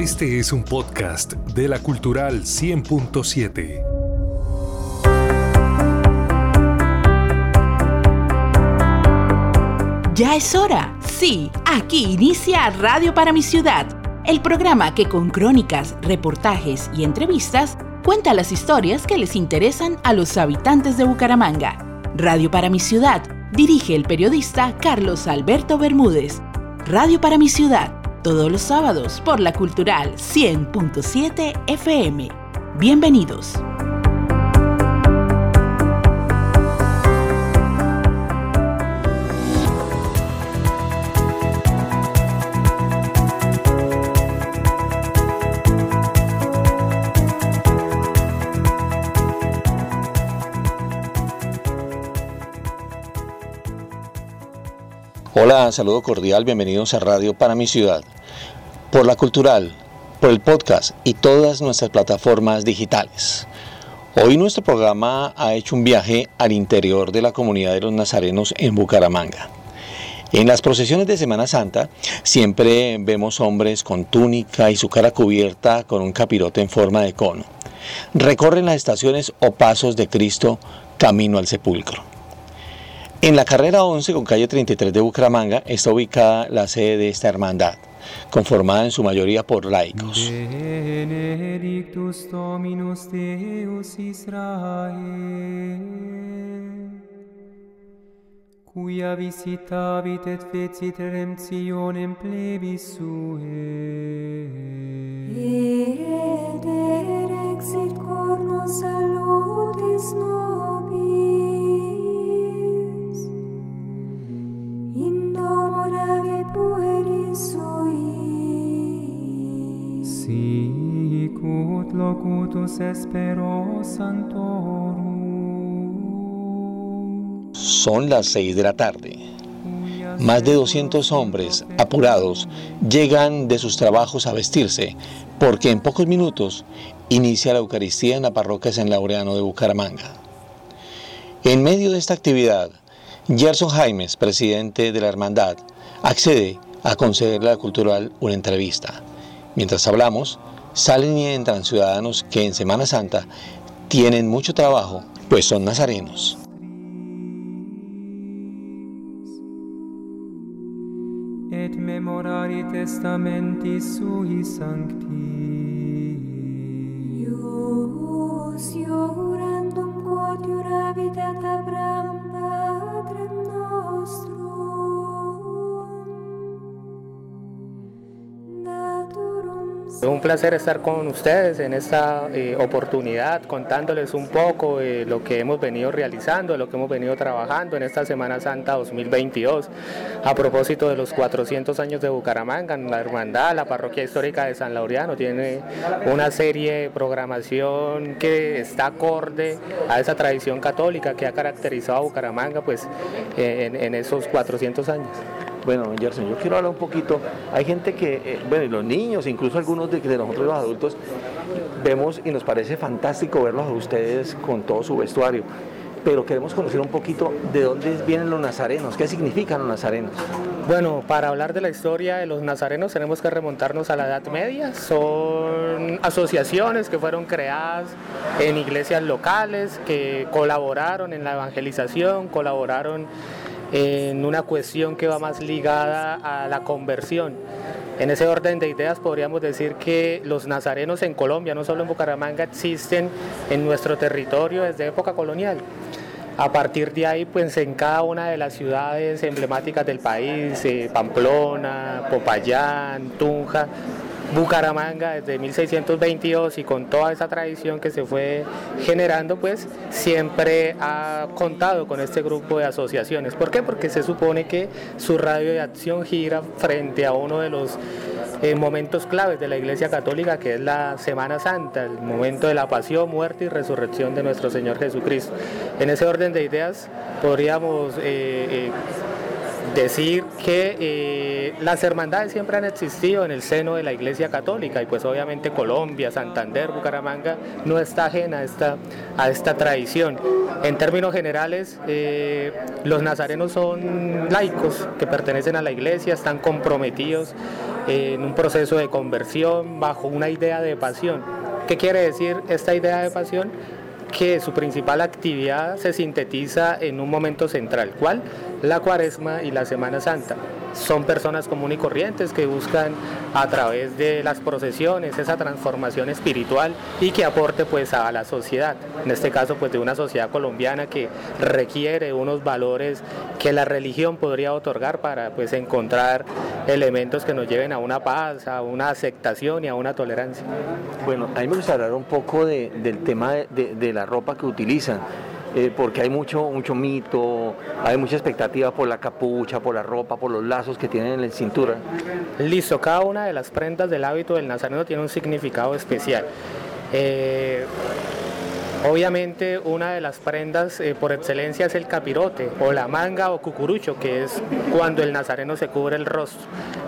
Este es un podcast de la Cultural 100.7. Ya es hora. Sí, aquí inicia Radio para mi ciudad, el programa que con crónicas, reportajes y entrevistas cuenta las historias que les interesan a los habitantes de Bucaramanga. Radio para mi ciudad dirige el periodista Carlos Alberto Bermúdez. Radio para mi ciudad, todos los sábados por la Cultural 100.7 FM. Bienvenidos. Hola, saludo cordial, bienvenidos a Radio para mi ciudad, por la cultural, por el podcast y todas nuestras plataformas digitales. Hoy nuestro programa ha hecho un viaje al interior de la comunidad de los nazarenos en Bucaramanga. En las procesiones de Semana Santa siempre vemos hombres con túnica y su cara cubierta con un capirote en forma de cono. Recorren las estaciones o pasos de Cristo camino al sepulcro. En la carrera 11 con calle 33 de Bucaramanga está ubicada la sede de esta hermandad, conformada en su mayoría por laicos. Benedictus Dominus Deus Israel, cuia visitavit et fecit redemptionem plebis suae. Et erexit cornus salutis nobis, Son las 6 de la tarde. Más de 200 hombres apurados llegan de sus trabajos a vestirse porque en pocos minutos inicia la Eucaristía en la parroquia San Laureano de Bucaramanga. En medio de esta actividad, Gerson Jaimes, presidente de la hermandad, accede a concederle a la cultural una entrevista. Mientras hablamos, salen y entran ciudadanos que en Semana Santa tienen mucho trabajo, pues son nazarenos. et memorari testamenti sui sancti. Ius iurandum quod iuravit et Abraham patrem nostrum, un placer estar con ustedes en esta eh, oportunidad, contándoles un poco de lo que hemos venido realizando, de lo que hemos venido trabajando en esta Semana Santa 2022. A propósito de los 400 años de Bucaramanga, la hermandad, la parroquia histórica de San Laureano tiene una serie de programación que está acorde a esa tradición católica que ha caracterizado a Bucaramanga pues, eh, en, en esos 400 años. Bueno, don Gerson, yo quiero hablar un poquito. Hay gente que, eh, bueno, y los niños, incluso algunos de, de nosotros los adultos, vemos y nos parece fantástico verlos a ustedes con todo su vestuario. Pero queremos conocer un poquito de dónde vienen los nazarenos, qué significan los nazarenos. Bueno, para hablar de la historia de los nazarenos tenemos que remontarnos a la Edad Media. Son asociaciones que fueron creadas en iglesias locales, que colaboraron en la evangelización, colaboraron en una cuestión que va más ligada a la conversión. En ese orden de ideas podríamos decir que los nazarenos en Colombia, no solo en Bucaramanga, existen en nuestro territorio desde época colonial. A partir de ahí, pues en cada una de las ciudades emblemáticas del país, eh, Pamplona, Popayán, Tunja, Bucaramanga desde 1622 y con toda esa tradición que se fue generando, pues siempre ha contado con este grupo de asociaciones. ¿Por qué? Porque se supone que su radio de acción gira frente a uno de los eh, momentos claves de la Iglesia Católica, que es la Semana Santa, el momento de la pasión, muerte y resurrección de nuestro Señor Jesucristo. En ese orden de ideas podríamos... eh, eh, decir que eh, las hermandades siempre han existido en el seno de la Iglesia Católica y pues obviamente Colombia, Santander, Bucaramanga no está ajena a esta, a esta tradición. En términos generales, eh, los nazarenos son laicos que pertenecen a la Iglesia, están comprometidos en un proceso de conversión bajo una idea de pasión. ¿Qué quiere decir esta idea de pasión? Que su principal actividad se sintetiza en un momento central, ¿cuál? La cuaresma y la Semana Santa son personas comunes y corrientes que buscan a través de las procesiones esa transformación espiritual y que aporte pues a la sociedad, en este caso pues de una sociedad colombiana que requiere unos valores que la religión podría otorgar para pues encontrar elementos que nos lleven a una paz, a una aceptación y a una tolerancia. Bueno, a mí me gustaría hablar un poco de, del tema de, de la ropa que utilizan. Eh, porque hay mucho, mucho mito, hay mucha expectativa por la capucha, por la ropa, por los lazos que tienen en la cintura. Listo, cada una de las prendas del hábito del nazareno tiene un significado especial. Eh, Obviamente una de las prendas eh, por excelencia es el capirote o la manga o cucurucho, que es cuando el nazareno se cubre el rostro.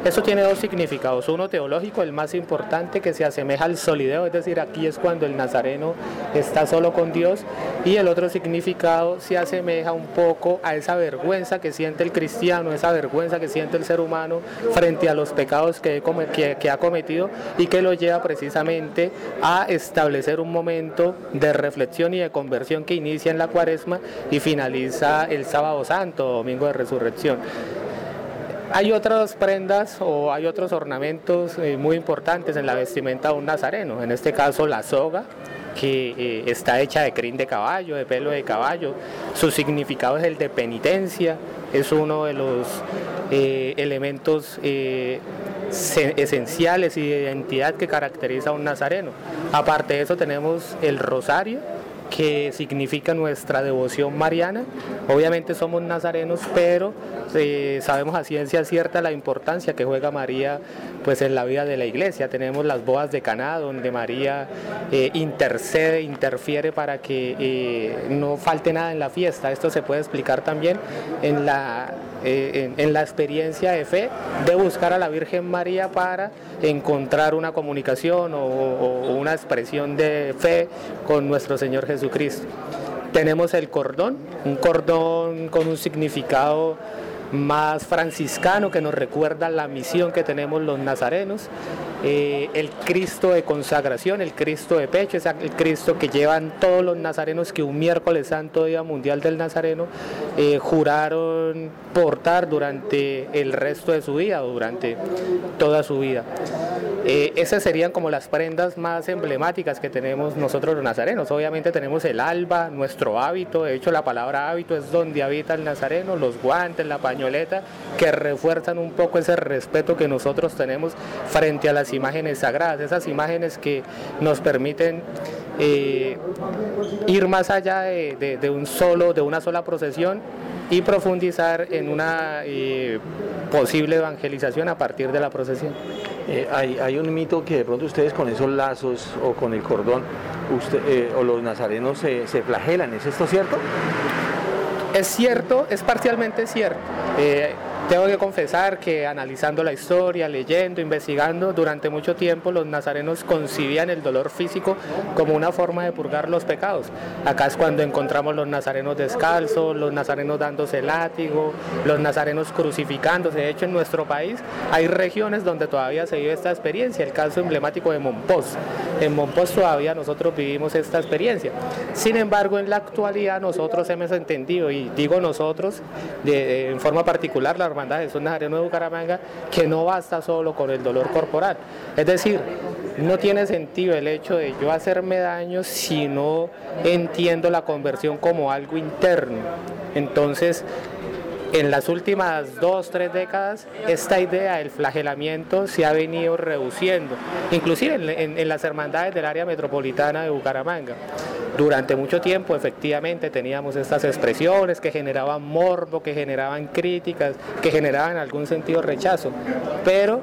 Eso tiene dos significados, uno teológico, el más importante, que se asemeja al solideo, es decir, aquí es cuando el nazareno está solo con Dios, y el otro significado se asemeja un poco a esa vergüenza que siente el cristiano, esa vergüenza que siente el ser humano frente a los pecados que, que, que ha cometido y que lo lleva precisamente a establecer un momento de reflexión y de conversión que inicia en la cuaresma y finaliza el sábado santo, domingo de resurrección. Hay otras prendas o hay otros ornamentos eh, muy importantes en la vestimenta de un nazareno, en este caso la soga, que eh, está hecha de crin de caballo, de pelo de caballo. Su significado es el de penitencia, es uno de los eh, elementos esenciales y de identidad que caracteriza a un nazareno. Aparte de eso tenemos el rosario, que significa nuestra devoción mariana. Obviamente somos nazarenos, pero eh, sabemos a ciencia cierta la importancia que juega María pues, en la vida de la iglesia. Tenemos las bodas de Caná, donde María eh, intercede, interfiere para que eh, no falte nada en la fiesta. Esto se puede explicar también en la en, la experiencia de fe de buscar a la Virgen María para encontrar una comunicación o, una expresión de fe con nuestro Señor Tenemos el cordón, un cordón con un significado más franciscano que nos recuerda la misión que tenemos los nazarenos. Eh, el Cristo de consagración, el Cristo de pecho, es el Cristo que llevan todos los nazarenos que un miércoles santo, Día Mundial del Nazareno, eh, juraron portar durante el resto de su vida o durante toda su vida. Eh, esas serían como las prendas más emblemáticas que tenemos nosotros los nazarenos. Obviamente tenemos el alba, nuestro hábito, de hecho la palabra hábito es donde habita el nazareno, los guantes, la pañoleta, que refuerzan un poco ese respeto que nosotros tenemos frente a las imágenes sagradas, esas imágenes que nos permiten eh, ir más allá de, un solo, de una sola procesión y profundizar en una eh, posible evangelización a partir de la procesión. Eh, hay, un mito que de pronto ustedes con esos lazos o con el cordón o los nazarenos se, se, flagelan, ¿es esto cierto? Es cierto, es parcialmente cierto. Tengo que confesar que analizando la historia, leyendo, investigando, durante mucho tiempo los nazarenos concibían el dolor físico como una forma de purgar los pecados. Acá es cuando encontramos los nazarenos descalzos, los nazarenos dándose látigo, los nazarenos crucificándose. De hecho, en nuestro país hay regiones donde todavía se vive esta experiencia. El caso emblemático de Monpós. En Monpós todavía nosotros vivimos esta experiencia. Sin embargo, en la actualidad nosotros hemos entendido, y digo nosotros de, en forma particular, la Hermandad Jesús Nazareno de Bucaramanga, que no basta solo con el dolor corporal. Es decir, no tiene sentido el hecho de yo hacerme daño si no entiendo la conversión como algo interno. Entonces, en las últimas dos, tres décadas, esta idea del flagelamiento se ha venido reduciendo, inclusive en, las hermandades del área metropolitana de Bucaramanga. Durante mucho tiempo, efectivamente, teníamos estas expresiones que generaban morbo, que generaban críticas, que generaban en algún sentido rechazo, pero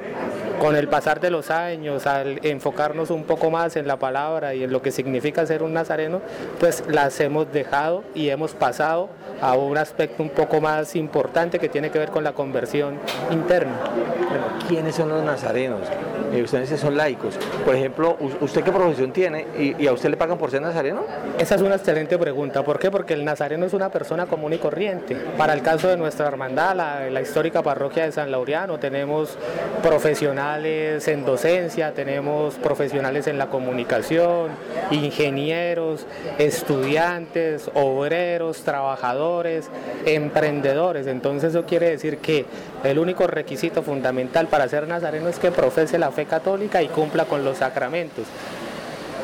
con el pasar de los años, al enfocarnos un poco más en la palabra y en lo que significa ser un nazareno, pues las hemos dejado y hemos pasado a un aspecto un poco más importante que tiene que ver con la conversión interna. ¿Quiénes son los nazarenos? Eh, ustedes son laicos. Por ejemplo, ¿usted qué profesión tiene y, a usted le pagan por ser nazareno? Esa es una excelente pregunta. ¿Por qué? Porque el nazareno es una persona común y corriente. Para el caso de nuestra hermandad, la, la histórica parroquia de San Laureano, tenemos profesionales en docencia, tenemos profesionales en la comunicación, ingenieros, estudiantes, obreros, trabajadores, emprendedores. Entonces eso quiere decir que el único requisito fundamental para ser nazareno es que profese la fe católica y cumpla con los sacramentos.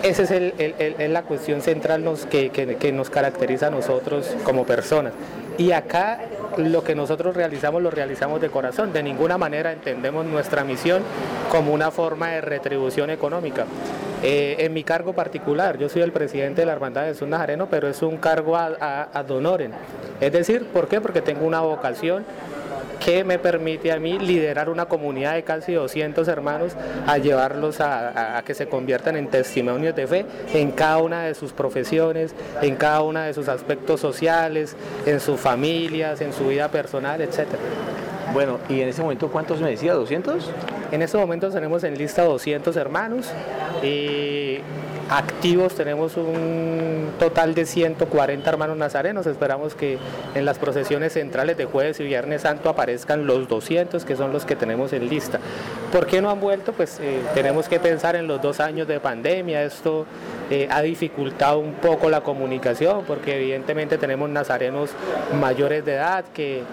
Esa es la cuestión central que nos caracteriza a nosotros como personas. Y acá lo que nosotros realizamos lo realizamos de corazón. De ninguna manera entendemos nuestra misión como una forma de retribución económica. Eh, en mi cargo particular, yo soy el presidente de la Hermandad de Jesús Nazareno, pero es un cargo ad, ad. Es decir, ¿por qué? Porque tengo una vocación que me permite a mí liderar una comunidad de casi 200 hermanos a llevarlos a que se conviertan en testimonios de fe en cada una de sus profesiones, en cada uno de sus aspectos sociales, en sus familias, en su vida personal, etc. Bueno, y en ese momento, ¿cuántos me decía? ¿200? En estos momentos tenemos en lista 200 hermanos y activos tenemos un total de 140 hermanos nazarenos. Esperamos que en las procesiones centrales de jueves y viernes santo aparezcan los 200 que son los que tenemos en lista. ¿Por qué no han vuelto? Pues eh, tenemos que pensar en los dos años de pandemia. Esto eh, ha dificultado un poco la comunicación porque evidentemente tenemos nazarenos mayores de edad que,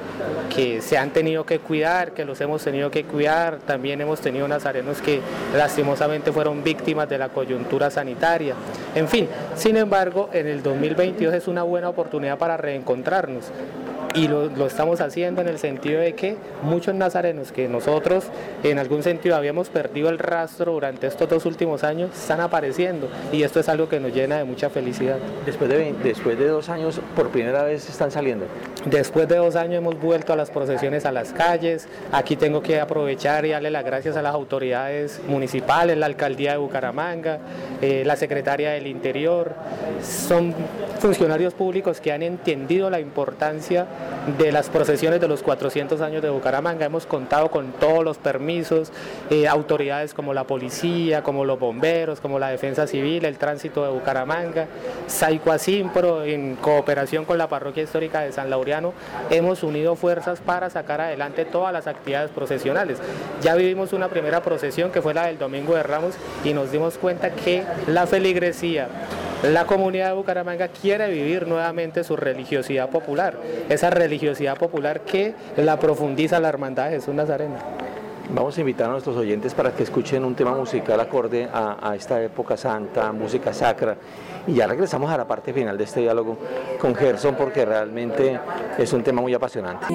que se han tenido que cuidar, que los hemos tenido que cuidar. También hemos tenido nazarenos que lastimosamente fueron víctimas de la coyuntura sanitaria. En fin, sin embargo, en el 2022 es una buena oportunidad para reencontrarnos. Y lo, lo estamos haciendo en el sentido de que muchos nazarenos que nosotros en algún sentido habíamos perdido el rastro durante estos dos últimos años están apareciendo y esto es algo que nos llena de mucha felicidad. Después de, después de dos años, por primera vez están saliendo. Después de dos años hemos vuelto a las procesiones a las calles. Aquí tengo que aprovechar y darle las gracias a las autoridades municipales, la alcaldía de Bucaramanga, eh, la secretaria del Interior. Son funcionarios públicos que han entendido la importancia de las procesiones de los 400 años de Bucaramanga. Hemos contado con todos los permisos, eh, autoridades como la policía, como los bomberos, como la defensa civil, el tránsito de Bucaramanga, Saico Asimpro, en cooperación con la parroquia histórica de San Laureano, hemos unido fuerzas para sacar adelante todas las actividades procesionales. Ya vivimos una primera procesión que fue la del Domingo de Ramos y nos dimos cuenta que la feligresía, la comunidad de Bucaramanga quiere vivir nuevamente su religiosidad popular, esa religiosidad popular que la profundiza la hermandad de Jesús Nazareno. Vamos a invitar a nuestros oyentes para que escuchen un tema musical acorde a, a esta época santa, música sacra. Y ya regresamos a la parte final de este diálogo con Gerson porque realmente es un tema muy apasionante.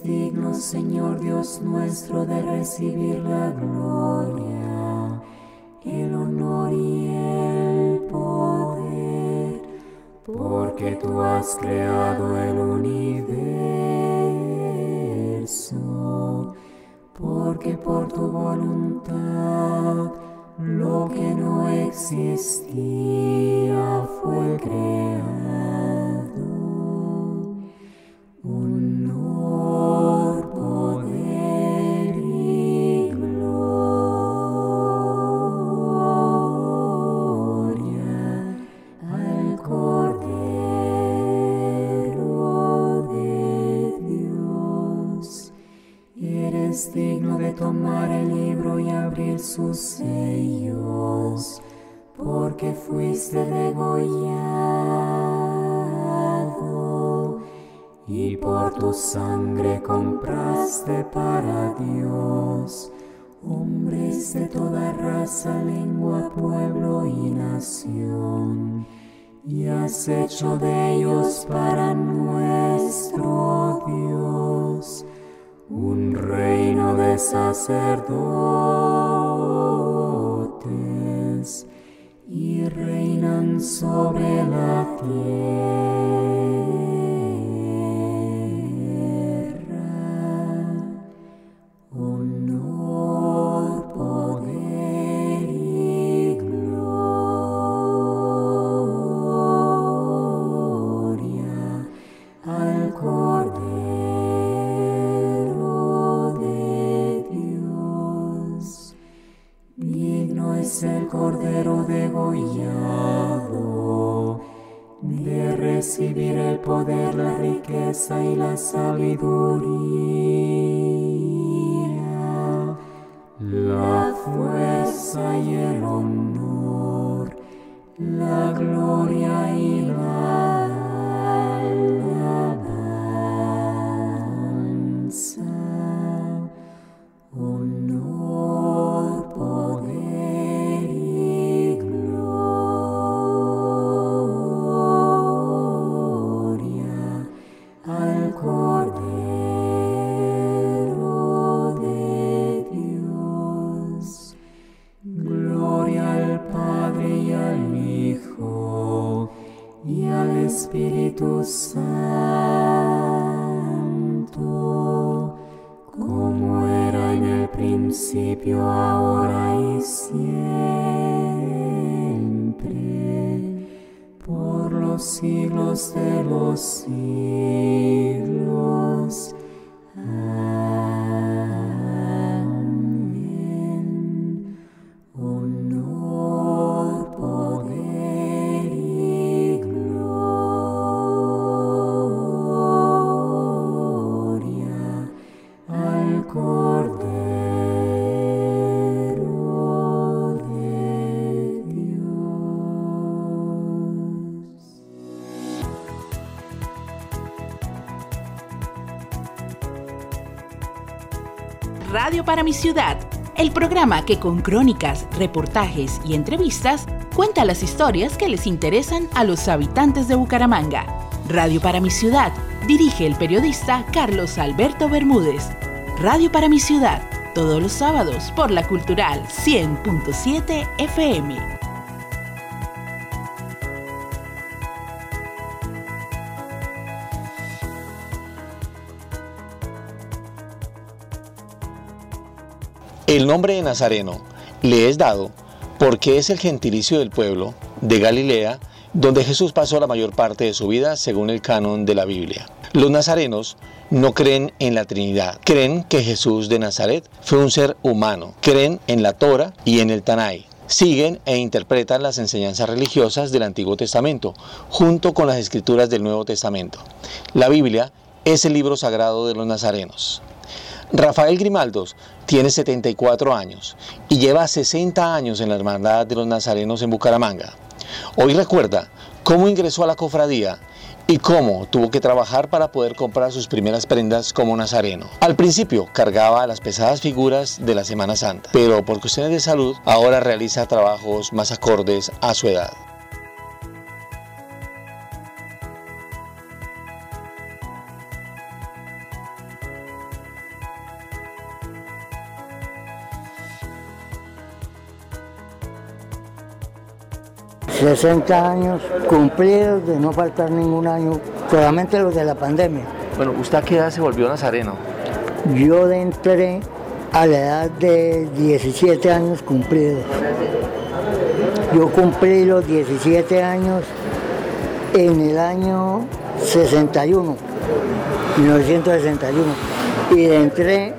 Digno, Señor Dios nuestro, de recibir la gloria, el honor y el poder, porque tú has creado el universo porque por tu voluntad lo que no existía fue creado. Eres digno de tomar el libro y abrir sus sellos, porque fuiste degollado y por tu sangre compraste para Dios hombres de toda raza, lengua, pueblo y nación y has hecho de ellos para nuestro Dios un reino de sacerdotes y reinan sobre la tierra. Recibir el poder, la riqueza y la sabiduría, la fuerza y el honor, la gloria y la de Para mi ciudad, el programa que con crónicas, reportajes y entrevistas cuenta las historias que les interesan a los habitantes de Bucaramanga. Radio para mi ciudad, dirige el periodista Carlos Alberto Bermúdez. Radio para mi ciudad, todos los sábados por la Cultural 100.7 FM. El nombre de Nazareno le es dado porque es el gentilicio del pueblo de Galilea, donde Jesús pasó la mayor parte de su vida según el canon de la Biblia. Los nazarenos no creen en la Trinidad, creen que Jesús de Nazaret fue un ser humano, creen en la Torah y en el Tanai. Siguen e interpretan las enseñanzas religiosas del Antiguo Testamento, junto con las escrituras del Nuevo Testamento. La Biblia es el libro sagrado de los nazarenos. Rafael Grimaldos tiene 74 años y lleva 60 años en la Hermandad de los Nazarenos en Bucaramanga. Hoy recuerda cómo ingresó a la cofradía y cómo tuvo que trabajar para poder comprar sus primeras prendas como nazareno. Al principio cargaba las pesadas figuras de la Semana Santa, pero por cuestiones de salud ahora realiza trabajos más acordes a su edad. 60 años cumplidos de no faltar ningún año, solamente los de la pandemia. Bueno, ¿usted a qué edad se volvió nazareno? Yo entré a la edad de 17 años cumplidos. Yo cumplí los 17 años en el año 61, 1961. Y entré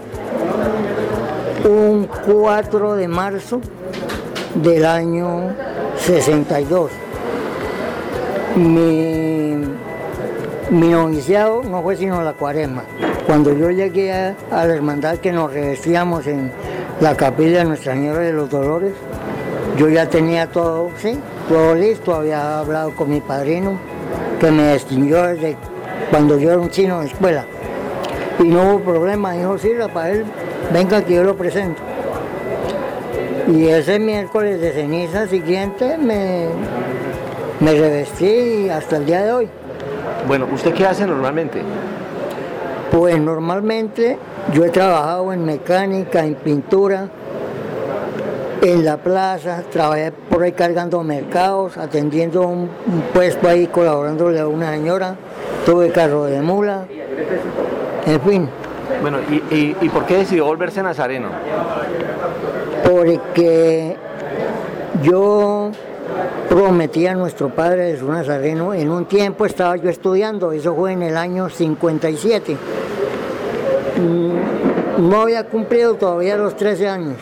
un 4 de marzo del año 62. Mi, mi noviciado no fue sino la cuaresma. Cuando yo llegué a, a la hermandad que nos revestíamos en la capilla de Nuestra Señora de los Dolores, yo ya tenía todo, sí, todo listo, había hablado con mi padrino, que me distinguió desde cuando yo era un chino de escuela. Y no hubo problema, dijo, sí, Rafael, venga que yo lo presento. Y ese miércoles de ceniza siguiente me, me revestí hasta el día de hoy. Bueno, ¿usted qué hace normalmente? Pues normalmente yo he trabajado en mecánica, en pintura, en la plaza, trabajé por ahí cargando mercados, atendiendo un, un puesto ahí, colaborándole a una señora, tuve carro de mula, en fin, Bueno, ¿y, y, y por qué decidió volverse nazareno? Porque yo prometí a nuestro padre Jesús Nazareno, en un tiempo estaba yo estudiando, eso fue en el año 57. Mm, No había cumplido todavía los 13 años.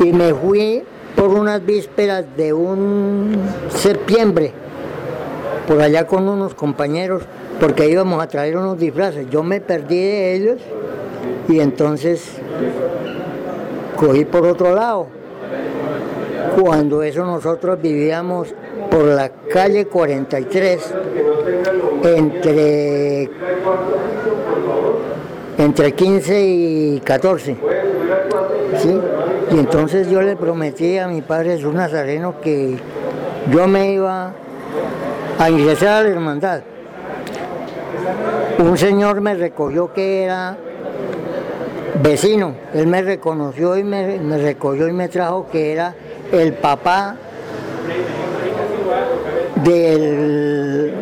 Y me fui por unas vísperas de un septiembre, por allá con unos compañeros, porque íbamos a traer unos disfraces. Yo me perdí de ellos y entonces cogí por otro lado. Cuando eso nosotros vivíamos por la calle 43, entre, entre 15 y 14. ¿sí? Y entonces yo le prometí a mi padre Jesús Nazareno que yo me iba a ingresar a la hermandad. Un señor me recogió que era vecino, él me reconoció y me, recogió y me trajo que era el papá del,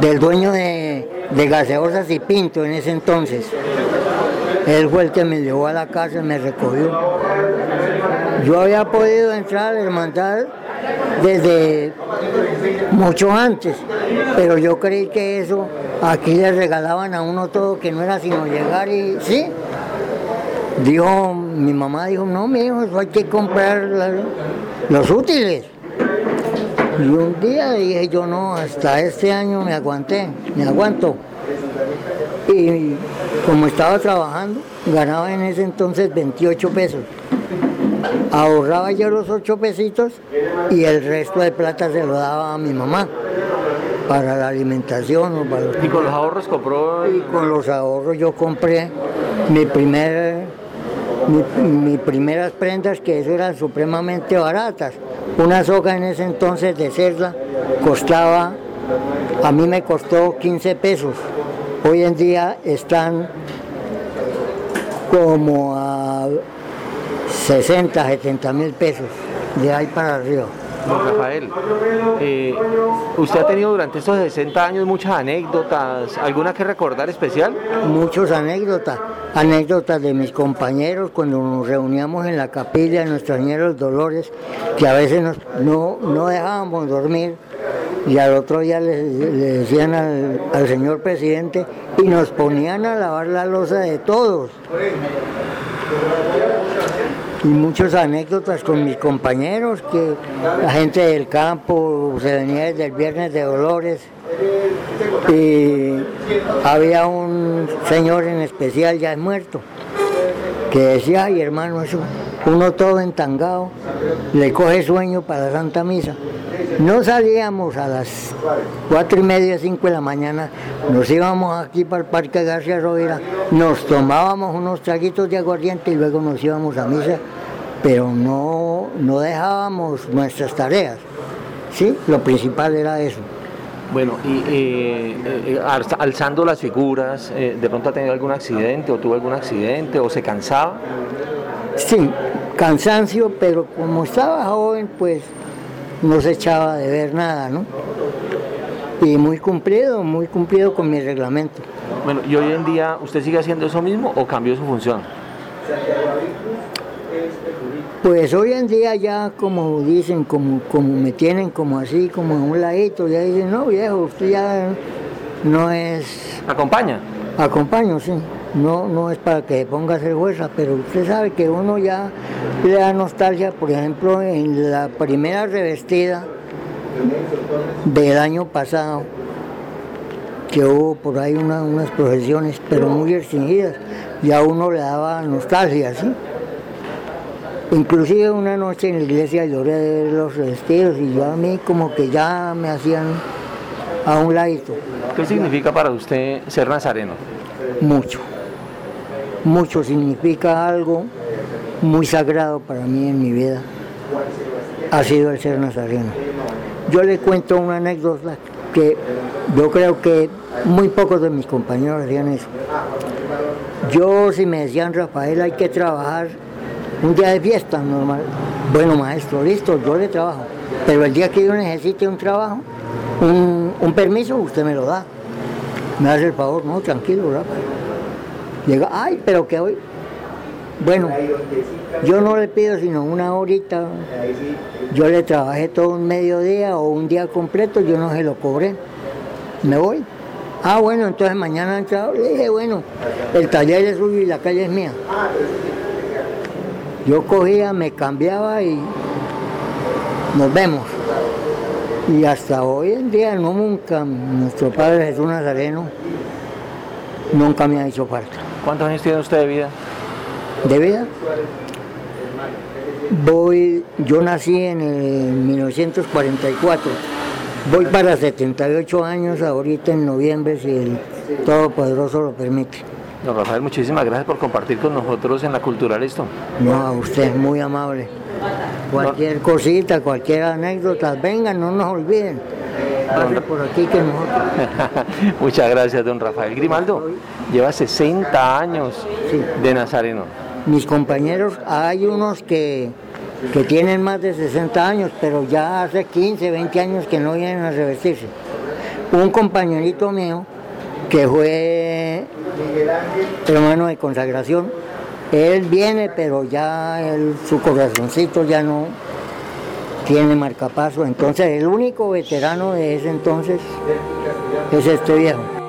del dueño de, de gaseosas y pinto en ese entonces. Él fue el que me llevó a la casa y me recogió. Yo había podido entrar a la hermandad desde mucho antes, pero yo creí que eso aquí le regalaban a uno todo, que no era sino llegar y sí. Dijo, mi mamá dijo, no, mi hijo, eso hay que comprar los útiles. Y un día dije yo, no, hasta este año me aguanté, me aguanto. Y como estaba trabajando, ganaba en ese entonces 28 pesos. Ahorraba yo los 8 pesitos y el resto de plata se lo daba a mi mamá para la alimentación o para los Y con los ahorros compró. y con los ahorros yo compré mi primer mi, mi primeras prendas que eso eran supremamente baratas. Una soga en ese entonces de cerda costaba, a mí me costó 15 pesos. Hoy en día están como a 60, 70 mil pesos, de ahí para arriba. Don Rafael, eh, usted ha tenido durante estos 60 años muchas anécdotas, ¿alguna que recordar especial? muchas anécdotas, anécdotas de mis compañeros cuando nos reuníamos en la capilla de de los Dolores, que a veces no, no dejábamos dormir y al otro día le, le decían al, al señor presidente y nos ponían a lavar la losa de todos. Y muchas anécdotas con mis compañeros, que la gente del campo se venía desde el viernes de Dolores y había un señor en especial ya muerto que decía, ay hermano, eso, uno todo entangado, le coge sueño para la Santa Misa. No salíamos a las cuatro y media, cinco de la mañana, nos íbamos aquí para el Parque García Rovira, nos tomábamos unos traguitos de aguardiente y luego nos íbamos a misa, pero no, no dejábamos nuestras tareas. ¿sí? Lo principal era eso. Bueno, y eh, eh, alza- alzando las figuras, eh, ¿de pronto ha tenido algún accidente o tuvo algún accidente o se cansaba? Sí, cansancio, pero como estaba joven, pues no se echaba de ver nada, ¿no? Y muy cumplido, muy cumplido con mi reglamento. Bueno, ¿y hoy en día usted sigue haciendo eso mismo o cambió su función? Pues hoy en día ya como dicen, como, como me tienen como así, como a un ladito, ya dicen, no viejo, usted ya no es ¿Acompaña? Acompaño, sí. No, no es para que se ponga a hacer fuerza, pero usted sabe que uno ya le da nostalgia, por ejemplo, en la primera revestida del año pasado, que hubo por ahí una- unas procesiones, pero muy restringidas, ya a uno le daba nostalgia, ¿sí? Inclusive una noche en la iglesia lloré de ver los revestidos y yo a mí como que ya me hacían a un ladito. ¿Qué significa para usted ser nazareno? mucho. Mucho significa algo muy sagrado para mí en mi vida. Ha sido el ser nazareno. Yo le cuento una anécdota que yo creo que muy pocos de mis compañeros hacían eso. Yo si me decían Rafael hay que trabajar un día de fiesta normal. Bueno maestro, listo, yo le trabajo. Pero el día que yo necesite un trabajo, un, un permiso, usted me lo da. Me hace el favor, no, tranquilo, Rafa. Llega, ay, pero que hoy. Bueno, yo no le pido sino una horita. Yo le trabajé todo un mediodía o un día completo, yo no se lo cobré. Me voy. Ah, bueno, entonces mañana entrado. Le dije, bueno, el taller es suyo y la calle es mía. Yo cogía, me cambiaba y nos vemos. Y hasta hoy en día no nunca, nuestro Padre Jesús Nazareno nunca me ha hecho falta. ¿Cuántos años tiene usted de vida? ¿De vida? Voy, yo nací en el 1944. Voy para 78 años ahorita en noviembre si el Todopoderoso lo permite. Don Rafael, muchísimas gracias por compartir con nosotros en la Cultural esto. No, a usted es muy amable. Cualquier cosita, cualquier anécdota, vengan, no nos olviden. Pase por aquí que nosotros. Muchas gracias, don Rafael Grimaldo. Lleva 60 años Sí. de Nazareno. Mis compañeros, hay unos que, que tienen más de 60 años, pero ya hace 15, 20 años que no vienen a revestirse. Un compañerito mío que fue hermano de consagración, él viene, pero ya él- su corazoncito ya no tiene marcapaso. Entonces, el único veterano de ese entonces es este viejo.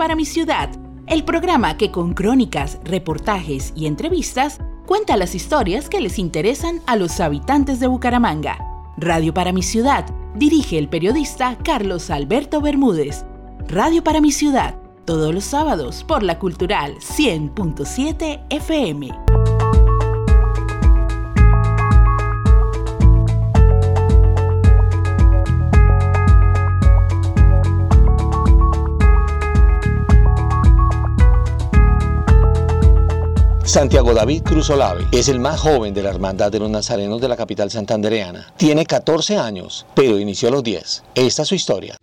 Para mi ciudad, el programa que con crónicas, reportajes y entrevistas cuenta las historias que les interesan a los habitantes de Bucaramanga. Radio para mi ciudad dirige el periodista Carlos Alberto Bermúdez. Radio para mi ciudad, todos los sábados por la Cultural 100.7 FM. Santiago David Cruz Olave es el más joven de la Hermandad de los Nazarenos de la capital santandereana. Tiene 14 años, pero inició a los 10. Esta es su historia.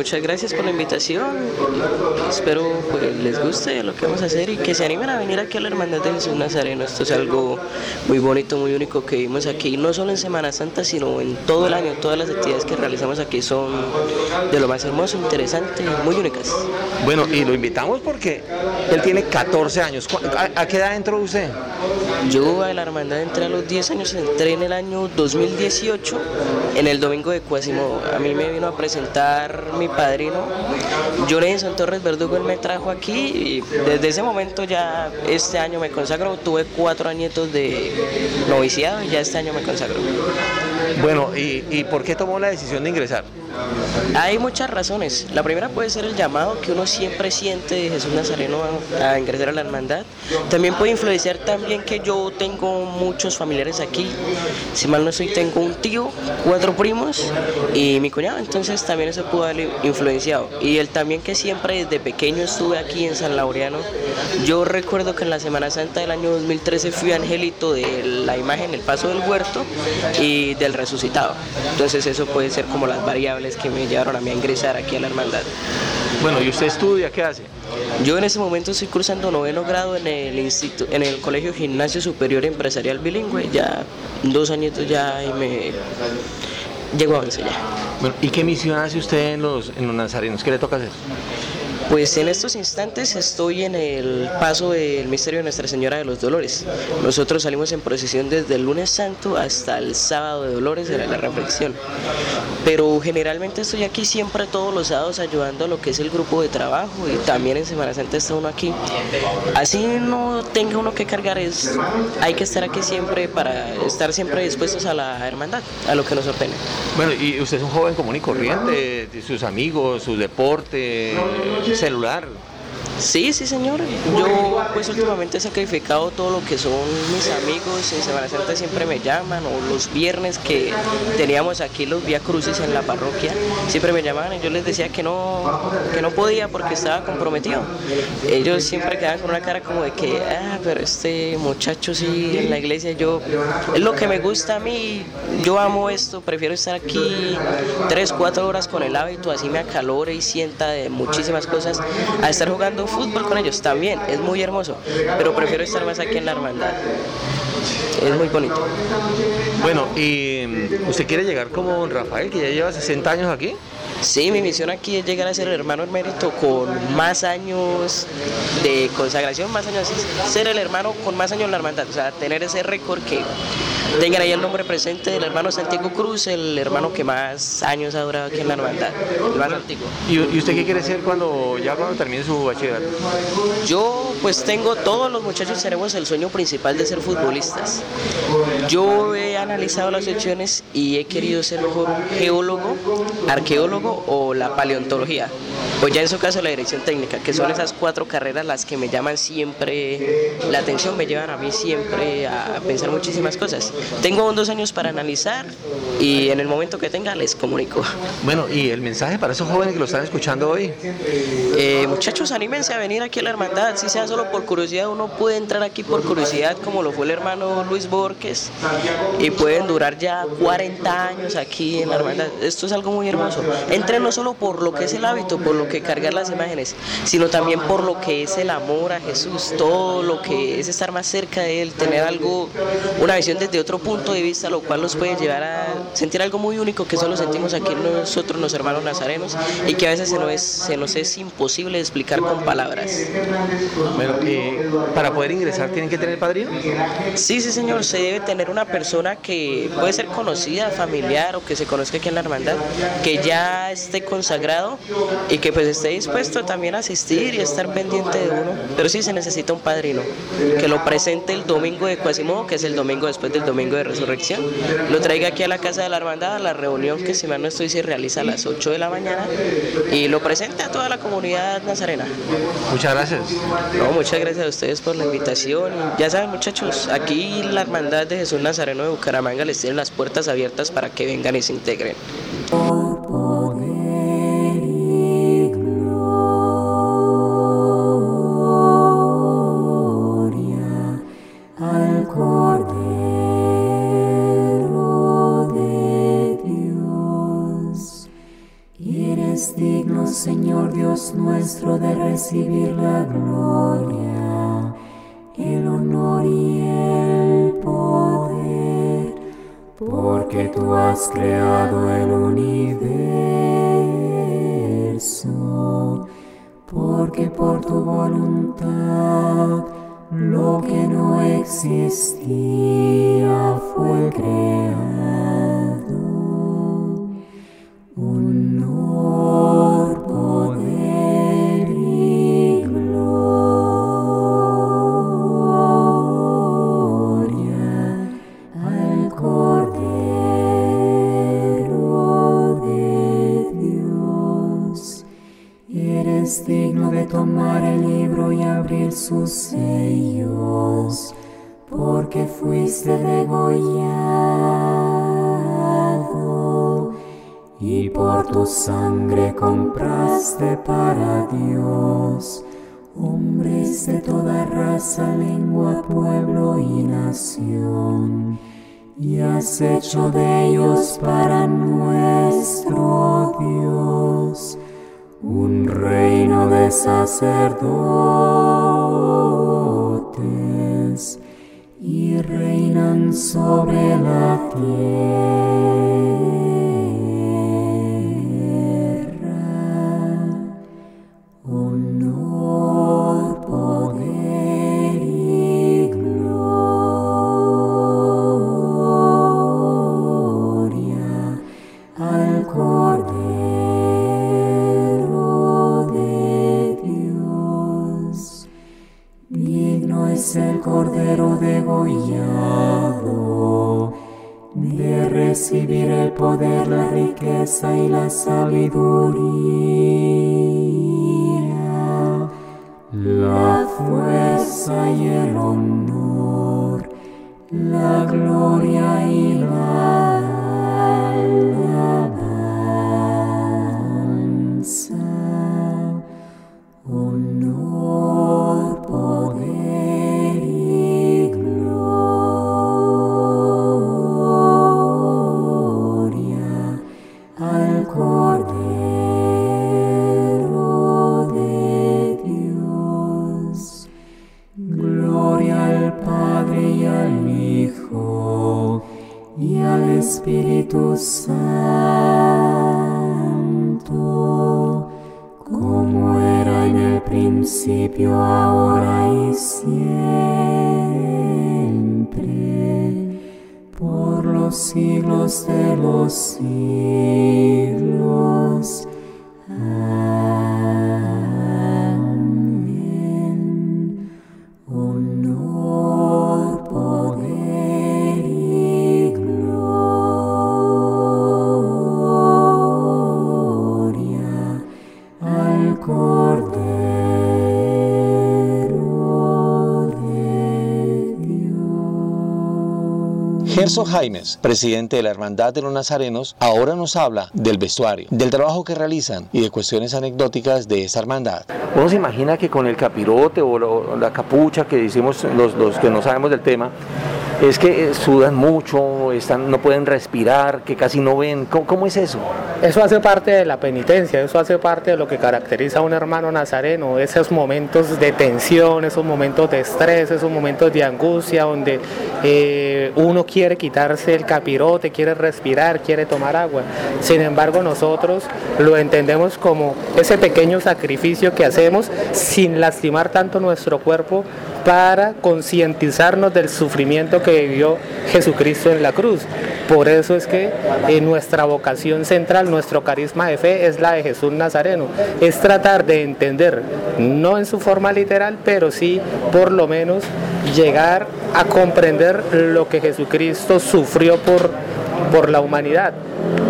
Muchas gracias por la invitación. Espero pues, les guste lo que vamos a hacer y que se animen a venir aquí a la Hermandad de Jesús Nazareno. Esto es algo muy bonito, muy único que vimos aquí, no solo en Semana Santa, sino en todo el año. Todas las actividades que realizamos aquí son de lo más hermoso, interesante y muy únicas. Bueno, y lo invitamos porque él tiene 14 años. ¿Cu- ¿A, a qué edad entró usted? Yo a la hermandad entré a los 10 años, entré en el año 2018, en el domingo de Cuasimo. A mí me vino a presentar mi padrino, Jonathan Torres Verdugo, él me trajo aquí y desde ese momento ya este año me consagro. Tuve cuatro añitos de noviciado y ya este año me consagro. Bueno, ¿y, por qué tomó la decisión de ingresar? Hay muchas razones. La primera puede ser el llamado que uno siempre siente de Jesús Nazareno a, ingresar a la hermandad. También puede influenciar también que yo tengo muchos familiares aquí. Si mal no estoy, tengo un tío, cuatro primos y mi cuñado. Entonces también eso pudo haber influenciado. Y el también que siempre desde pequeño estuve aquí en San Laureano. Yo recuerdo que en la Semana Santa del año 2013 fui angelito de la imagen El Paso del Huerto y del resucitado. Entonces eso puede ser como las variables que me llevaron a mí a ingresar aquí a la hermandad. Bueno, ¿y usted estudia? ¿Qué hace? Yo en este momento estoy cursando noveno grado en el instituto, en el Colegio Gimnasio Superior Empresarial Bilingüe, ya dos añitos ya y me llego a once ya. Bueno, ¿y qué misión hace usted en los, en los nazarenos? ¿Qué le toca hacer? Pues en estos instantes estoy en el paso del misterio de Nuestra Señora de los Dolores. Nosotros salimos en procesión desde el lunes santo hasta el sábado de Dolores de la reflexión. Pero generalmente estoy aquí siempre todos los sábados ayudando a lo que es el grupo de trabajo y también en Semana Santa está uno aquí. Así no tenga uno que cargar, es, hay que estar aquí siempre para estar siempre dispuestos a la hermandad, a lo que nos ordene. Bueno, y usted es un joven común y corriente, sus amigos, su deporte, celular. Sí, sí, señor. Yo pues últimamente he sacrificado todo lo que son mis amigos. En Semana Santa siempre me llaman o los viernes que teníamos aquí los Vía Crucis en la parroquia, siempre me llamaban y yo les decía que no, que no podía porque estaba comprometido. Ellos siempre quedaban con una cara como de que, ah, pero este muchacho sí en la iglesia, yo, es lo que me gusta a mí, yo amo esto, prefiero estar aquí tres, cuatro horas con el hábito, así me acalore y sienta de muchísimas cosas, a estar jugando fútbol con ellos también, es muy hermoso, pero prefiero estar más aquí en la hermandad. Es muy bonito. Bueno, ¿y usted quiere llegar como Rafael, que ya lleva 60 años aquí? Sí, mi misión aquí es llegar a ser el hermano emérito con más años de consagración, más años, ser el hermano con más años en la hermandad, o sea, tener ese récord que tengan ahí el nombre presente del hermano Santiago Cruz, el hermano que más años ha durado aquí en la hermandad, el más antiguo. ¿Y, usted qué quiere ser cuando ya cuando termine su bachillerato? Yo pues tengo, todos los muchachos tenemos el sueño principal de ser futbolistas. Yo he analizado las opciones y he querido ser mejor un geólogo, arqueólogo o la paleontología. O ya en su caso la dirección técnica, que son esas cuatro carreras las que me llaman siempre la atención, me llevan a mí siempre a pensar muchísimas cosas. Tengo dos años para analizar y en el momento que tenga les comunico. Bueno, ¿y el mensaje para esos jóvenes que lo están escuchando hoy? Eh, muchachos, anímense a venir aquí a la hermandad, si sea solo por curiosidad, uno puede entrar aquí por curiosidad, como lo fue el hermano Luis Borges, y pueden durar ya 40 años aquí en la hermandad. Esto es algo muy hermoso. Entren no solo por lo que es el hábito, por lo que cargar las imágenes, sino también por lo que es el amor a Jesús, todo lo que es estar más cerca de Él, tener algo, una visión desde otro punto de vista, lo cual nos puede llevar a sentir algo muy único que solo sentimos aquí nosotros los hermanos nazarenos y que a veces se nos es, se nos es imposible explicar con palabras. Bueno, eh, para poder ingresar tienen que tener padrino. Sí, sí, señor, se debe tener una persona que puede ser conocida, familiar o que se conozca aquí en la hermandad, que ya esté consagrado y que pues esté dispuesto también a asistir y estar pendiente de uno. Pero sí se necesita un padrino, que lo presente el domingo de Cuasimodo, que es el domingo después del domingo de resurrección, lo traiga aquí a la casa de la hermandad, a la reunión que si mal no estoy se realiza a las 8 de la mañana y lo presente a toda la comunidad nazarena. Muchas gracias. No, muchas gracias a ustedes por la invitación. Ya saben muchachos, aquí la hermandad de Jesús Nazareno de Bucaramanga les tiene las puertas abiertas para que vengan y se integren. Dios. Gerson Jaimes, presidente de la Hermandad de los Nazarenos, ahora nos habla del vestuario, del trabajo que realizan y de cuestiones anecdóticas de esta hermandad. Uno se imagina que con el capirote o la capucha que hicimos los, los que no sabemos del tema, es que eh, sudan mucho, están, no pueden respirar, que casi no ven. ¿Cómo, ¿Cómo, es eso? Eso hace parte de la penitencia, eso hace parte de lo que caracteriza a un hermano nazareno, esos momentos de tensión, esos momentos de estrés, esos momentos de angustia, donde eh, uno quiere quitarse el capirote, quiere respirar, quiere tomar agua. Sin embargo, nosotros lo entendemos como ese pequeño sacrificio que hacemos sin lastimar tanto nuestro cuerpo para concientizarnos del sufrimiento que vivió Jesucristo en la cruz. Por eso es que nuestra vocación central, nuestro carisma de fe es la de Jesús Nazareno. Es tratar de entender, no en su forma literal, pero sí por lo menos llegar a comprender lo que Jesucristo sufrió por, por la humanidad.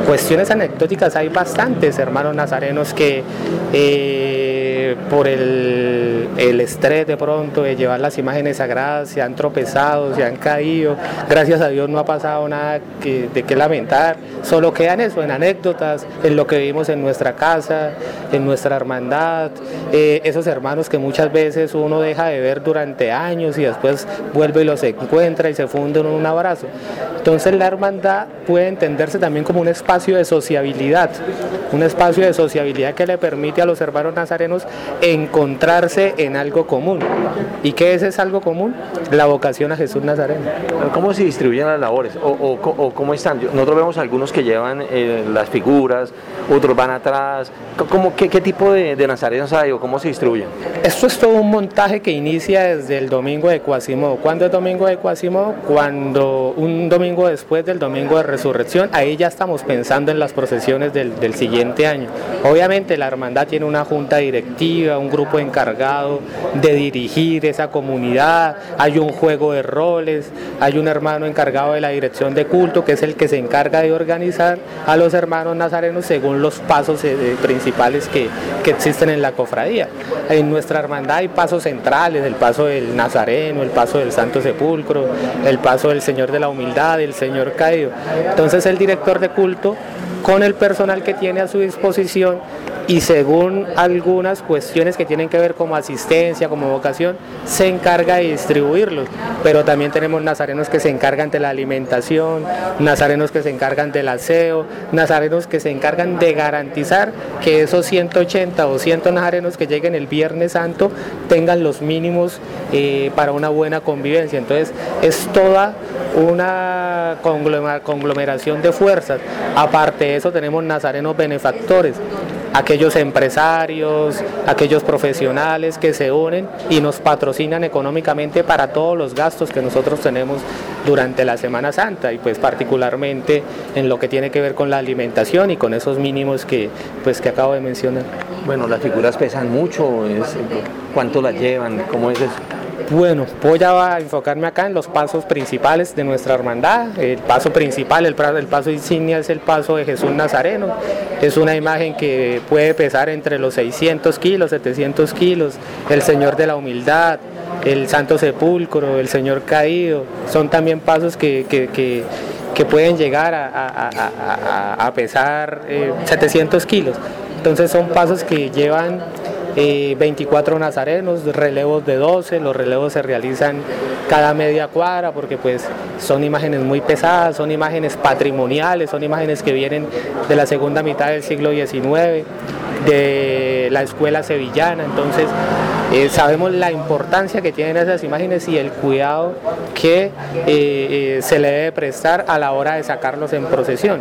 Cuestiones anecdóticas hay bastantes hermanos nazarenos que eh, por el, estrés de pronto de llevar las imágenes sagradas se han tropezado, se han caído. Gracias a Dios no ha pasado nada de qué lamentar. Solo quedan eso, en anécdotas, en lo que vivimos en nuestra casa, en nuestra hermandad. Eh, esos hermanos que muchas veces uno deja de ver durante años y después vuelve y los encuentra y se funde en un abrazo. Entonces la hermandad puede entenderse también como un espacio de sociabilidad, un espacio de sociabilidad que le permite a los hermanos nazarenos encontrarse en algo común. ¿Y qué es ese algo común? La vocación a Jesús Nazareno. ¿Cómo se distribuyen las labores? ¿O, o, o cómo están? Nosotros vemos algunos que llevan eh, las figuras, otros van atrás. ¿Cómo, qué, qué, tipo de, de, nazarenos hay o cómo se distribuyen? Esto es todo un montaje que inicia desde el domingo de Cuasimodo. ¿Cuándo es domingo de Cuasimodo? Cuando un domingo después del domingo de resurrección, ahí ya estamos pensando en las procesiones del, del siguiente año. Obviamente la hermandad tiene una junta directiva, un grupo encargado de dirigir esa comunidad, hay un juego de roles, hay un hermano encargado de la dirección de culto que es el que se encarga de organizar a los hermanos nazarenos según los pasos eh, principales que, que, existen en la cofradía. En nuestra hermandad hay pasos centrales, el paso del Nazareno, el paso del Santo Sepulcro, el paso del Señor de la Humildad, el Señor Caído. Entonces el director de culto con el personal que tiene a su disposición y según algunas cuestiones que tienen que ver como asistencia, como vocación, se encarga de distribuirlos. Pero también tenemos nazarenos que se encargan de la alimentación, nazarenos que se encargan del aseo, nazarenos que se encargan de garantizar que esos 180 o 100 nazarenos que lleguen el Viernes Santo tengan los mínimos eh, para una buena convivencia. Entonces es toda una conglomeración de fuerzas. Aparte de eso tenemos nazarenos benefactores aquellos empresarios, aquellos profesionales que se unen y nos patrocinan económicamente para todos los gastos que nosotros tenemos durante la Semana Santa y pues particularmente en lo que tiene que ver con la alimentación y con esos mínimos que pues que acabo de mencionar. Bueno, las figuras pesan mucho, ¿cuánto las llevan? ¿Cómo es eso? Bueno, voy a enfocarme acá en los pasos principales de nuestra hermandad. El paso principal, el, el, paso insignia es el paso de Jesús Nazareno. Es una imagen que puede pesar entre los 600 kilos, 700 kilos. El Señor de la Humildad, el Santo Sepulcro, el Señor Caído. Son también pasos que, pueden llegar a, pesar eh, 700 kilos. Entonces son pasos que llevan eh, 24 nazarenos, relevos de 12, los relevos se realizan cada media cuadra porque pues son imágenes muy pesadas, son imágenes patrimoniales, son imágenes que vienen de la segunda mitad del siglo XIX, de la escuela sevillana, entonces eh, sabemos la importancia que tienen esas imágenes y el cuidado que eh, eh, se le debe prestar a la hora de sacarlos en procesión.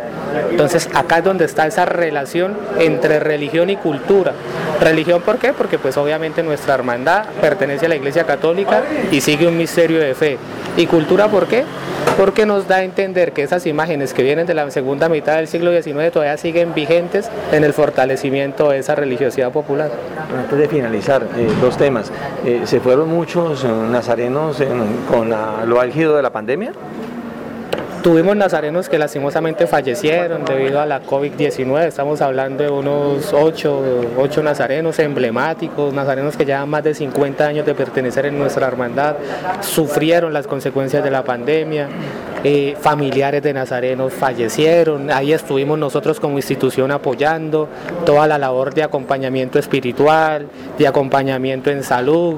Entonces acá es donde está esa relación entre religión y cultura. Religión, ¿por qué? Porque pues obviamente nuestra hermandad pertenece a la Iglesia Católica y sigue un misterio de fe. ¿Y cultura por qué? Porque nos da a entender que esas imágenes que vienen de la segunda mitad del siglo XIX todavía siguen vigentes en el fortalecimiento de esa religiosidad popular. Antes de finalizar, eh, dos temas. Eh, ¿Se fueron muchos nazarenos en, con la, lo álgido de la pandemia? Tuvimos nazarenos que lastimosamente fallecieron debido a la COVID-19. Estamos hablando de unos 8, 8 nazarenos emblemáticos, nazarenos que llevan más de 50 años de pertenecer en nuestra hermandad, sufrieron las consecuencias de la pandemia. Eh, familiares de nazarenos fallecieron, ahí estuvimos nosotros como institución apoyando toda la labor de acompañamiento espiritual, de acompañamiento en salud.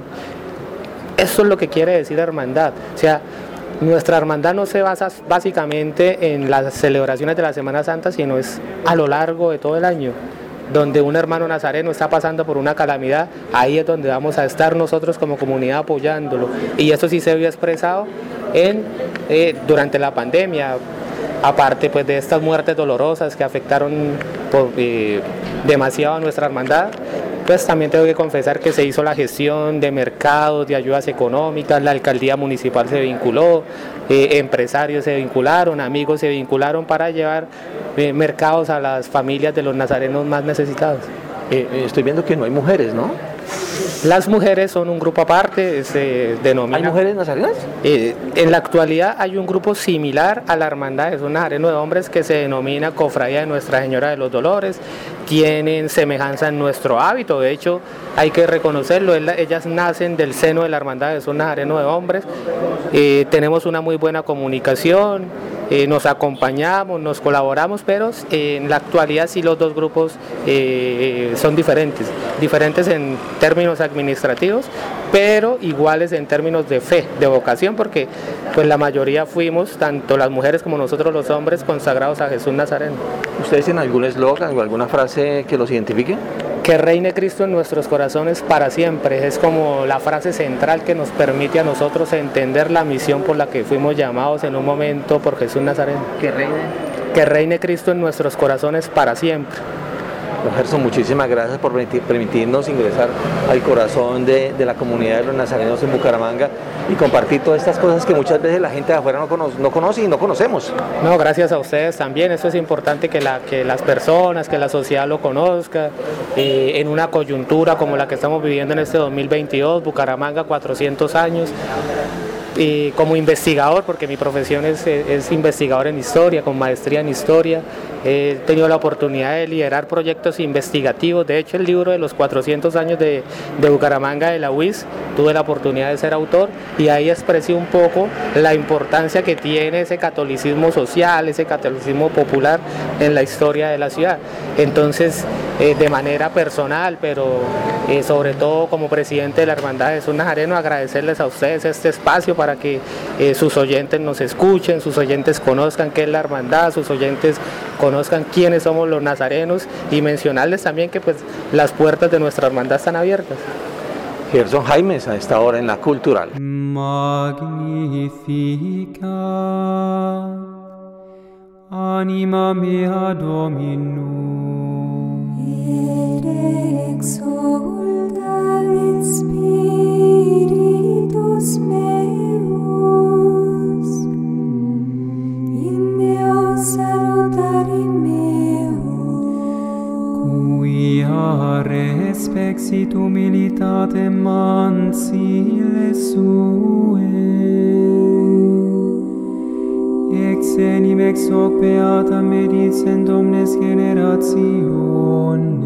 Eso es lo que quiere decir hermandad. O sea, nuestra hermandad no se basa básicamente en las celebraciones de la Semana Santa, sino es a lo largo de todo el año donde un hermano nazareno está pasando por una calamidad, ahí es donde vamos a estar nosotros como comunidad apoyándolo. Y eso sí se vio expresado en, eh, durante la pandemia, aparte pues de estas muertes dolorosas que afectaron por, eh, demasiado a nuestra hermandad, pues también tengo que confesar que se hizo la gestión de mercados, de ayudas económicas, la alcaldía municipal se vinculó, eh, empresarios se vincularon, amigos se vincularon para llevar eh, mercados a las familias de los nazarenos más necesitados. estoy viendo que no hay mujeres, ¿no? Las mujeres son un grupo aparte, se denomina... ¿Hay mujeres nazarenas? Eh, en la actualidad hay un grupo similar a la Hermandad, es un nazareno de hombres que se denomina Cofradía de Nuestra Señora de los Dolores, tienen semejanza en nuestro hábito, de hecho hay que reconocerlo, ellas nacen del seno de la Hermandad, es un nazareno de hombres, eh, tenemos una muy buena comunicación, eh, nos acompañamos, nos colaboramos, pero en la actualidad sí los dos grupos son diferentes, diferentes en términos administrativos, pero iguales en términos de fe, de vocación, porque pues la mayoría fuimos, tanto las mujeres como nosotros los hombres, consagrados a Jesús Nazareno. ¿Ustedes tienen algún eslogan o alguna frase que los identifique? Que reine Cristo en nuestros corazones para siempre. Es como la frase central que nos permite a nosotros entender la misión por la que fuimos llamados en un momento por Jesús Nazareno. Que reine. Que reine Cristo en nuestros corazones para siempre. Gerson, muchísimas gracias por permitirnos ingresar al corazón de, la comunidad de los nazarenos en Bucaramanga y compartir todas estas cosas que muchas veces la gente de afuera no conoce, y no conocemos. No, gracias a ustedes también. Eso es importante que, la, que las personas, que la sociedad lo conozca. En una coyuntura como la que estamos viviendo en este 2022, Bucaramanga 400 años. Y como investigador, porque mi profesión es, es investigador en historia, con maestría en historia, He tenido la oportunidad de liderar proyectos investigativos. De hecho, el libro de los 400 años de, Bucaramanga de la UIS, tuve la oportunidad de ser autor y ahí expresé un poco la importancia que tiene ese catolicismo social, ese catolicismo popular en la historia de la ciudad. Entonces, eh, de manera personal, pero eh, sobre todo como presidente de la Hermandad de Jesús Nazareno, agradecerles a ustedes este espacio para que eh, sus oyentes nos escuchen, sus oyentes conozcan qué es la Hermandad, sus oyentes conozcan conozcan quiénes somos los nazarenos y mencionarles también que pues las puertas de nuestra hermandad están abiertas. Gerson Jaimes a esta hora en la cultural. Magnifica anima mea Dominum. Et exulta spiritus meus in Deus care spexit humilitate mansile sue. Ex enim ex hoc beata medicent omnes generationes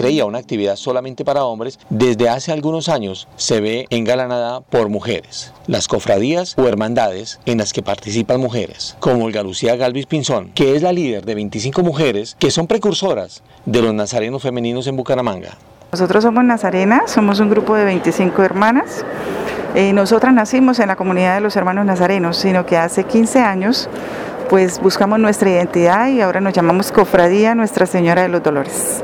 creía una actividad solamente para hombres, desde hace algunos años se ve engalanada por mujeres. Las cofradías o hermandades en las que participan mujeres, como Olga Lucía Galvis Pinzón, que es la líder de 25 mujeres que son precursoras de los nazarenos femeninos en Bucaramanga. Nosotros somos Nazarenas, somos un grupo de 25 hermanas. Eh, nosotras nacimos en la comunidad de los hermanos nazarenos, sino que hace 15 años pues buscamos nuestra identidad y ahora nos llamamos Cofradía Nuestra Señora de los Dolores.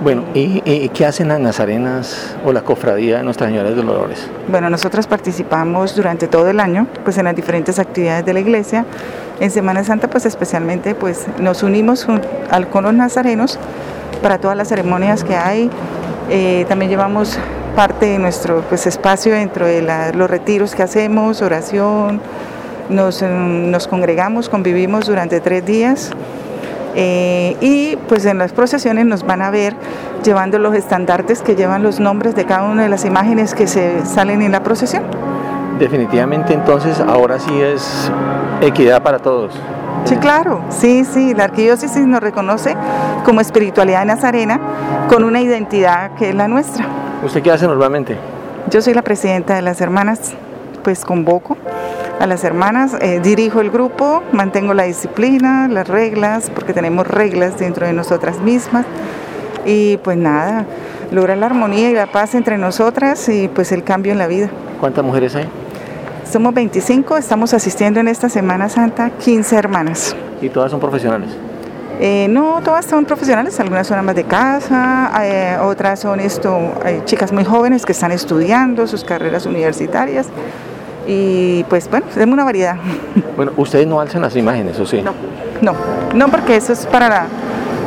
Bueno, ¿y, qué hacen las nazarenas o la cofradía de Nuestra Señora de Dolores? Bueno, nosotras participamos durante todo el año pues en las diferentes actividades de la iglesia. En Semana Santa pues especialmente pues nos unimos al- con los nazarenos para todas las ceremonias que hay. Eh, también llevamos parte de nuestro pues, espacio dentro de los retiros que hacemos, oración. Nos, mm, nos congregamos, convivimos durante tres días. Eh, y pues en las procesiones nos van a ver llevando los estandartes que llevan los nombres de cada una de las imágenes que se salen en la procesión. Definitivamente entonces ahora sí es equidad para todos. Sí, claro, sí, sí, la arquidiócesis nos reconoce como espiritualidad nazarena con una identidad que es la nuestra. ¿Usted qué hace normalmente? Yo soy la presidenta de las hermanas, pues convoco a las hermanas, eh, dirijo el grupo, mantengo la disciplina, las reglas, porque tenemos reglas dentro de nosotras mismas. Y pues nada, lograr la armonía y la paz entre nosotras y pues el cambio en la vida. ¿Cuántas mujeres hay? Somos 25, estamos asistiendo en esta Semana Santa 15 hermanas. Y todas son profesionales. Eh, no, todas son profesionales, algunas son amas de casa, eh, otras son esto, hay chicas muy jóvenes que están estudiando sus carreras universitarias y pues bueno, tenemos una variedad. Bueno, ustedes no alzan las imágenes, ¿o sí? No, no, no porque eso es para, la-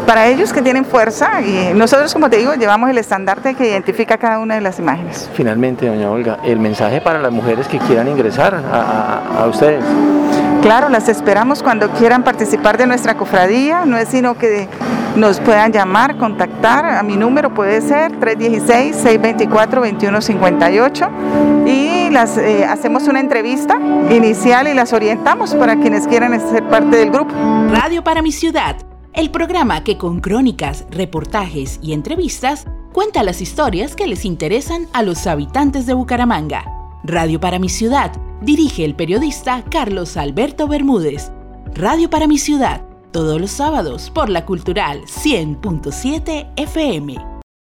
para ellos que tienen fuerza y nosotros, como te digo, llevamos el estandarte que identifica cada una de las imágenes. Finalmente, doña Olga, el mensaje para las mujeres que quieran ingresar a, a- a ustedes. Claro, las esperamos cuando quieran participar de nuestra cofradía, no es sino que nos puedan llamar, contactar, a mi número puede ser 316-624-2158 las, eh, hacemos una entrevista inicial y las orientamos para quienes quieran ser parte del grupo. Radio para mi ciudad, el programa que con crónicas, reportajes y entrevistas cuenta las historias que les interesan a los habitantes de Bucaramanga. Radio para mi ciudad, dirige el periodista Carlos Alberto Bermúdez. Radio para mi ciudad, todos los sábados por la Cultural 100.7 FM.